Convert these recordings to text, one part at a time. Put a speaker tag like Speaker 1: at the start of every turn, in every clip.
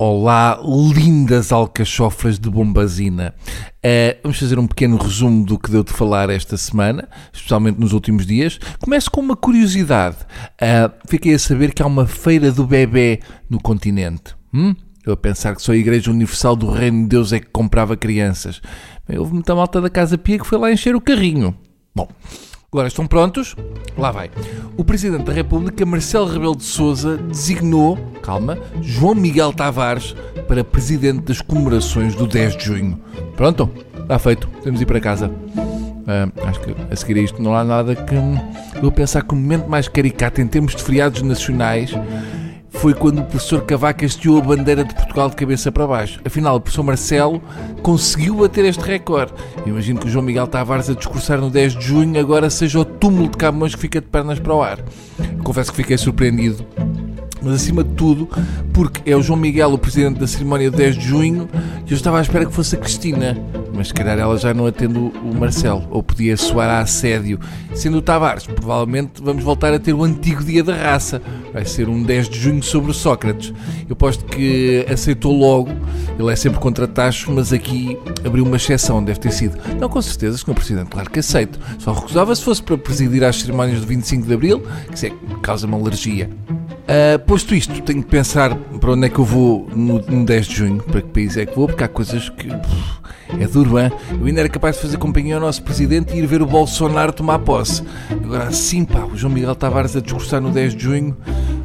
Speaker 1: Olá, lindas alcachofras de bombazina. Uh, vamos fazer um pequeno resumo do que deu de falar esta semana, especialmente nos últimos dias. Começo com uma curiosidade. Uh, fiquei a saber que há uma feira do bebê no continente. Hum? Eu a pensar que só a Igreja Universal do Reino de Deus é que comprava crianças. Bem, houve muita malta da Casa Pia que foi lá encher o carrinho. Bom, Agora estão prontos? Lá vai. O Presidente da República, Marcelo Rebelo de Sousa, designou, calma, João Miguel Tavares para Presidente das comemorações do 10 de junho. Pronto? Está feito. De ir para casa. Uh, acho que a seguir a isto não há nada que... Eu pensar que o momento mais caricato em termos de feriados nacionais foi quando o professor Cavaco hasteou a bandeira de Portugal de cabeça para baixo. Afinal, o professor Marcelo conseguiu bater este recorde. Eu imagino que o João Miguel Tavares a discursar no 10 de junho agora seja o túmulo de Camões que fica de pernas para o ar. Confesso que fiquei surpreendido mas acima de tudo, porque é o João Miguel o presidente da cerimónia de 10 de junho e eu estava à espera que fosse a Cristina, mas se calhar ela já não atende o Marcelo, ou podia soar a assédio. Sendo o Tavares, provavelmente vamos voltar a ter o antigo dia da raça, vai ser um 10 de junho sobre o Sócrates. Eu posto que aceitou logo, ele é sempre contra taxos, mas aqui abriu uma exceção, deve ter sido. Não, com certeza, Sr. Presidente, claro que aceito. Só recusava se fosse para presidir às cerimónias do 25 de Abril, que isso é, causa uma alergia. Uh, posto isto, tenho que pensar para onde é que eu vou no, no 10 de junho, para que país é que vou, porque há coisas que. é duro, hein? Eu ainda era capaz de fazer companhia ao nosso presidente e ir ver o Bolsonaro tomar posse. Agora, assim, pá, o João Miguel Tavares a discursar no 10 de junho,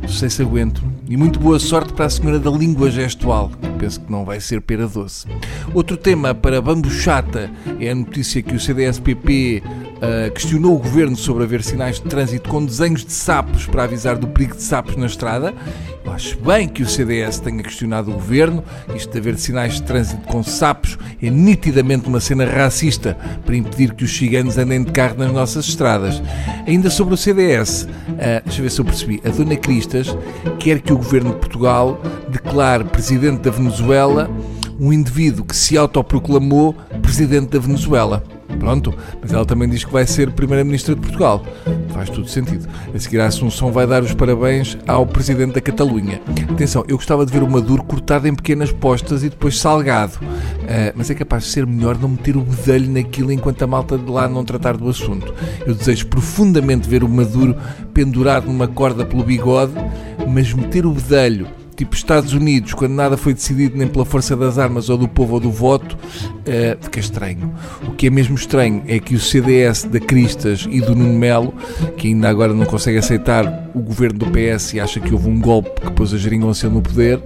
Speaker 1: não sei se aguento. E muito boa sorte para a senhora da língua gestual, que penso que não vai ser pera doce. Outro tema para Bambuchata é a notícia que o CDS-PP uh, questionou o governo sobre haver sinais de trânsito com desenhos de sapos para avisar do perigo de sapos na estrada. Eu acho bem que o CDS tenha questionado o governo. Isto de haver sinais de trânsito com sapos é nitidamente uma cena racista para impedir que os ciganos andem de carro nas nossas estradas. Ainda sobre o CDS, uh, ah, deixa eu ver se eu percebi. A Dona Cristas quer que o governo de Portugal declare presidente da Venezuela um indivíduo que se autoproclamou presidente da Venezuela. Pronto, mas ela também diz que vai ser Primeira-Ministra de Portugal. Faz todo sentido. A seguir, a Assunção vai dar os parabéns ao Presidente da Catalunha. Atenção, eu gostava de ver o Maduro cortado em pequenas postas e depois salgado. Uh, mas é capaz de ser melhor não meter o bedelho naquilo enquanto a malta de lá não tratar do assunto. Eu desejo profundamente ver o Maduro pendurado numa corda pelo bigode, mas meter o bedelho tipo Estados Unidos, quando nada foi decidido nem pela força das armas ou do povo ou do voto, uh, fica estranho. O que é mesmo estranho é que o CDS da Cristas e do Nuno Melo, que ainda agora não consegue aceitar o governo do PS e acha que houve um golpe que pôs a geringonça no poder,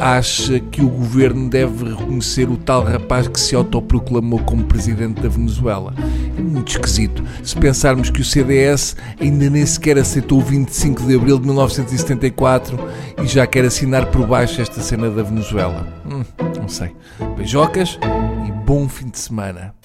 Speaker 1: acha que o governo deve reconhecer o tal rapaz que se autoproclamou como presidente da Venezuela. É muito esquisito se pensarmos que o CDS ainda nem sequer aceitou o 25 de abril de 1974 e já quer assinar por baixo esta cena da Venezuela. Hum, não sei. Beijocas e bom fim de semana.